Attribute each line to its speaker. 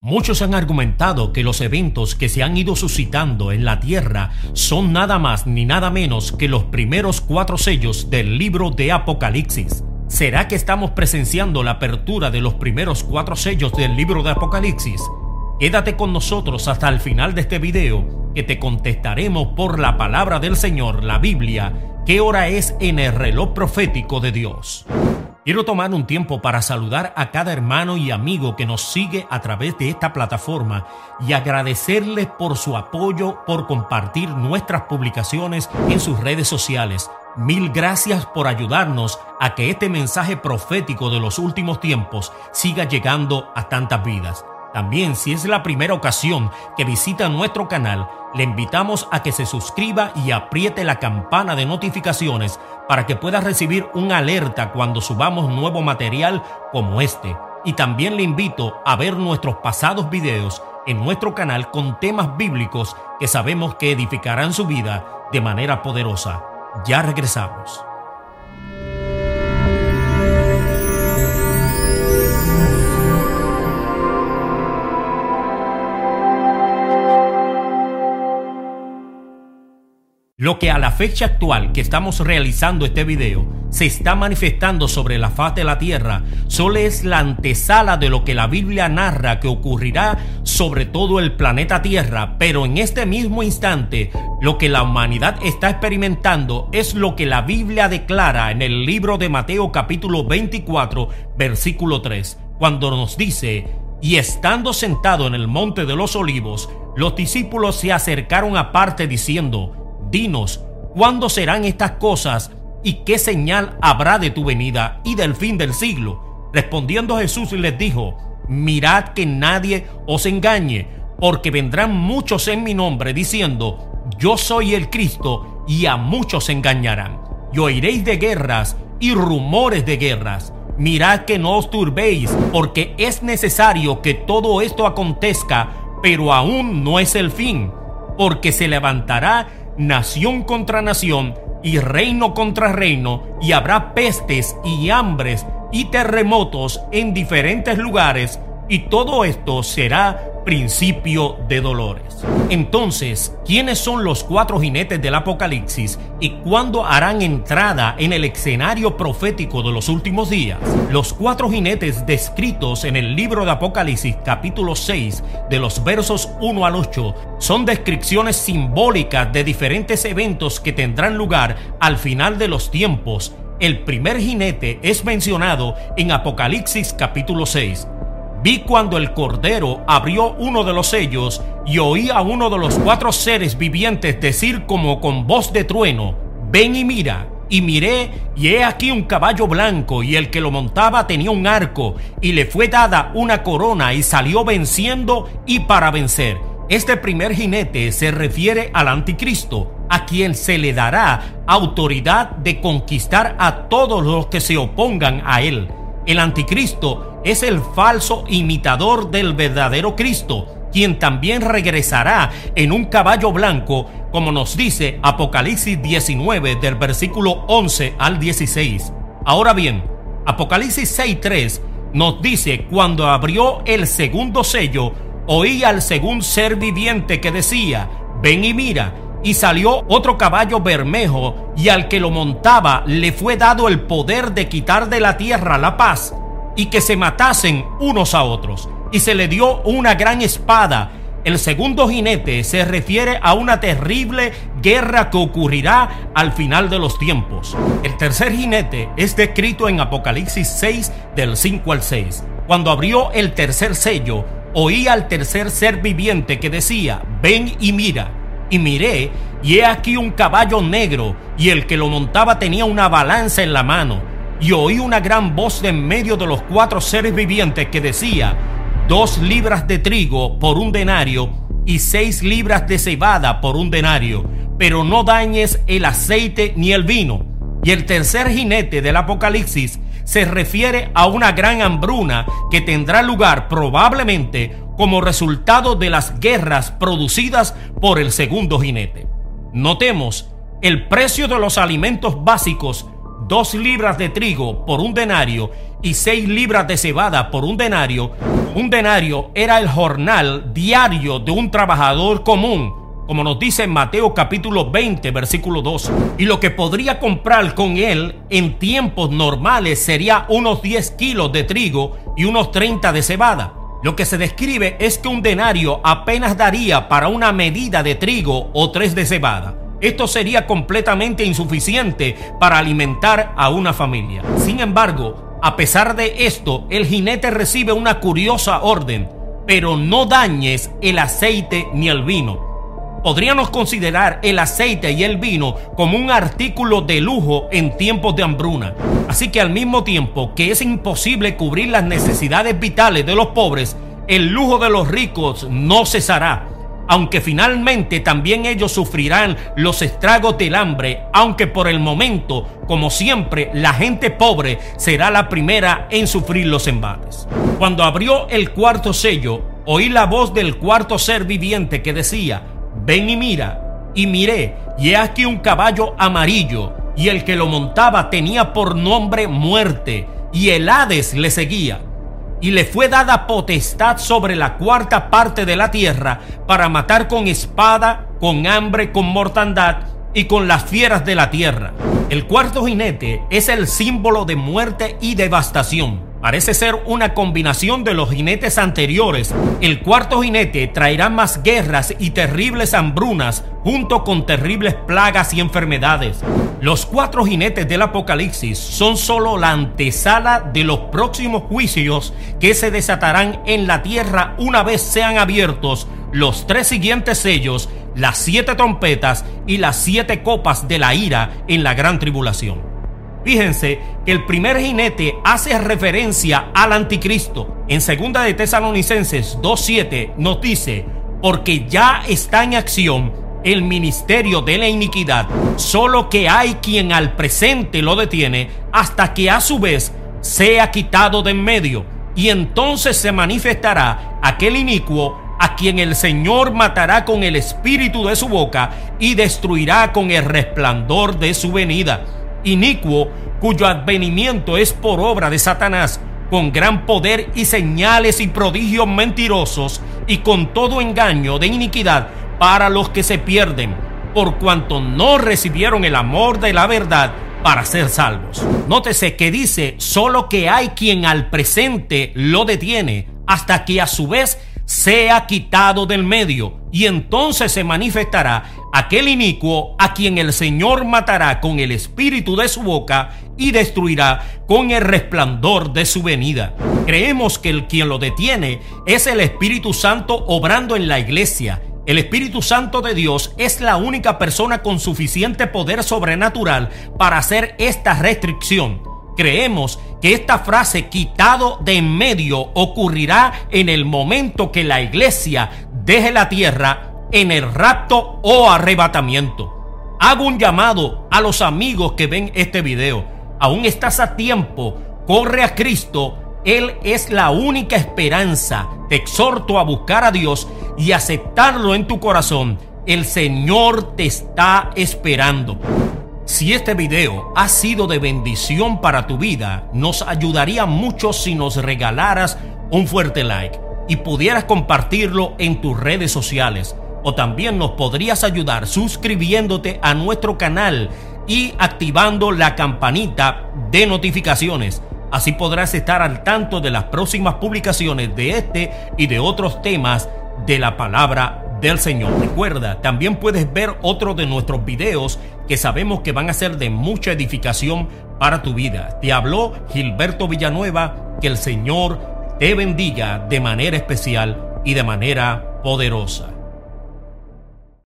Speaker 1: Muchos han argumentado que los eventos que se han ido suscitando en la Tierra son nada más ni nada menos que los primeros cuatro sellos del libro de Apocalipsis. ¿Será que estamos presenciando la apertura de los primeros cuatro sellos del libro de Apocalipsis? Quédate con nosotros hasta el final de este video que te contestaremos por la palabra del Señor, la Biblia, qué hora es en el reloj profético de Dios. Quiero tomar un tiempo para saludar a cada hermano y amigo que nos sigue a través de esta plataforma y agradecerles por su apoyo, por compartir nuestras publicaciones en sus redes sociales. Mil gracias por ayudarnos a que este mensaje profético de los últimos tiempos siga llegando a tantas vidas. También, si es la primera ocasión que visita nuestro canal, le invitamos a que se suscriba y apriete la campana de notificaciones para que pueda recibir una alerta cuando subamos nuevo material como este. Y también le invito a ver nuestros pasados videos en nuestro canal con temas bíblicos que sabemos que edificarán su vida de manera poderosa. Ya regresamos. Lo que a la fecha actual que estamos realizando este video se está manifestando sobre la faz de la tierra solo es la antesala de lo que la Biblia narra que ocurrirá sobre todo el planeta Tierra, pero en este mismo instante lo que la humanidad está experimentando es lo que la Biblia declara en el libro de Mateo capítulo 24 versículo 3, cuando nos dice, y estando sentado en el monte de los olivos, los discípulos se acercaron aparte diciendo, Dinos, ¿cuándo serán estas cosas y qué señal habrá de tu venida y del fin del siglo? Respondiendo Jesús les dijo, mirad que nadie os engañe, porque vendrán muchos en mi nombre diciendo, yo soy el Cristo, y a muchos engañarán. Y oiréis de guerras y rumores de guerras. Mirad que no os turbéis, porque es necesario que todo esto acontezca, pero aún no es el fin, porque se levantará nación contra nación y reino contra reino, y habrá pestes y hambres y terremotos en diferentes lugares, y todo esto será principio de dolores. Entonces, ¿quiénes son los cuatro jinetes del Apocalipsis y cuándo harán entrada en el escenario profético de los últimos días? Los cuatro jinetes descritos en el libro de Apocalipsis capítulo 6 de los versos 1 al 8 son descripciones simbólicas de diferentes eventos que tendrán lugar al final de los tiempos. El primer jinete es mencionado en Apocalipsis capítulo 6 Vi cuando el Cordero abrió uno de los sellos y oí a uno de los cuatro seres vivientes decir como con voz de trueno, ven y mira. Y miré, y he aquí un caballo blanco, y el que lo montaba tenía un arco, y le fue dada una corona, y salió venciendo y para vencer. Este primer jinete se refiere al anticristo, a quien se le dará autoridad de conquistar a todos los que se opongan a él. El anticristo es el falso imitador del verdadero Cristo, quien también regresará en un caballo blanco, como nos dice Apocalipsis 19 del versículo 11 al 16. Ahora bien, Apocalipsis 6.3 nos dice, cuando abrió el segundo sello, oí al segundo ser viviente que decía, ven y mira, y salió otro caballo bermejo, y al que lo montaba le fue dado el poder de quitar de la tierra la paz, y que se matasen unos a otros. Y se le dio una gran espada. El segundo jinete se refiere a una terrible guerra que ocurrirá al final de los tiempos. El tercer jinete es descrito en Apocalipsis 6 del 5 al 6. Cuando abrió el tercer sello, oí al tercer ser viviente que decía, ven y mira y miré, y he aquí un caballo negro, y el que lo montaba tenía una balanza en la mano. Y oí una gran voz de en medio de los cuatro seres vivientes que decía, dos libras de trigo por un denario y seis libras de cebada por un denario, pero no dañes el aceite ni el vino. Y el tercer jinete del Apocalipsis se refiere a una gran hambruna que tendrá lugar probablemente como resultado de las guerras producidas por el segundo jinete. Notemos, el precio de los alimentos básicos, dos libras de trigo por un denario y seis libras de cebada por un denario, un denario era el jornal diario de un trabajador común, como nos dice en Mateo capítulo 20, versículo 2. Y lo que podría comprar con él en tiempos normales sería unos 10 kilos de trigo y unos 30 de cebada. Lo que se describe es que un denario apenas daría para una medida de trigo o tres de cebada. Esto sería completamente insuficiente para alimentar a una familia. Sin embargo, a pesar de esto, el jinete recibe una curiosa orden, pero no dañes el aceite ni el vino. Podríamos considerar el aceite y el vino como un artículo de lujo en tiempos de hambruna. Así que al mismo tiempo que es imposible cubrir las necesidades vitales de los pobres, el lujo de los ricos no cesará aunque finalmente también ellos sufrirán los estragos del hambre, aunque por el momento, como siempre, la gente pobre será la primera en sufrir los embates. Cuando abrió el cuarto sello, oí la voz del cuarto ser viviente que decía, ven y mira. Y miré, y he aquí un caballo amarillo, y el que lo montaba tenía por nombre muerte, y el Hades le seguía y le fue dada potestad sobre la cuarta parte de la tierra para matar con espada, con hambre, con mortandad y con las fieras de la tierra. El cuarto jinete es el símbolo de muerte y devastación. Parece ser una combinación de los jinetes anteriores. El cuarto jinete traerá más guerras y terribles hambrunas junto con terribles plagas y enfermedades. Los cuatro jinetes del Apocalipsis son solo la antesala de los próximos juicios que se desatarán en la tierra una vez sean abiertos los tres siguientes sellos, las siete trompetas y las siete copas de la ira en la gran tribulación. Fíjense que el primer jinete hace referencia al anticristo. En segunda de Tesalonicenses 2.7 nos dice, porque ya está en acción el ministerio de la iniquidad, solo que hay quien al presente lo detiene hasta que a su vez sea quitado de en medio, y entonces se manifestará aquel inicuo a quien el Señor matará con el espíritu de su boca y destruirá con el resplandor de su venida inicuo, cuyo advenimiento es por obra de Satanás, con gran poder y señales y prodigios mentirosos, y con todo engaño de iniquidad para los que se pierden, por cuanto no recibieron el amor de la verdad para ser salvos. Nótese que dice, solo que hay quien al presente lo detiene, hasta que a su vez sea quitado del medio, y entonces se manifestará aquel inicuo a quien el Señor matará con el espíritu de su boca y destruirá con el resplandor de su venida. Creemos que el quien lo detiene es el Espíritu Santo obrando en la iglesia. El Espíritu Santo de Dios es la única persona con suficiente poder sobrenatural para hacer esta restricción. Creemos que esta frase quitado de en medio ocurrirá en el momento que la iglesia deje la tierra en el rapto o arrebatamiento. Hago un llamado a los amigos que ven este video. Aún estás a tiempo. Corre a Cristo. Él es la única esperanza. Te exhorto a buscar a Dios y aceptarlo en tu corazón. El Señor te está esperando. Si este video ha sido de bendición para tu vida, nos ayudaría mucho si nos regalaras un fuerte like y pudieras compartirlo en tus redes sociales. O también nos podrías ayudar suscribiéndote a nuestro canal y activando la campanita de notificaciones. Así podrás estar al tanto de las próximas publicaciones de este y de otros temas de la palabra del Señor. Recuerda, también puedes ver otro de nuestros videos que sabemos que van a ser de mucha edificación para tu vida. Te habló Gilberto Villanueva, que el Señor te bendiga de manera especial y de manera poderosa.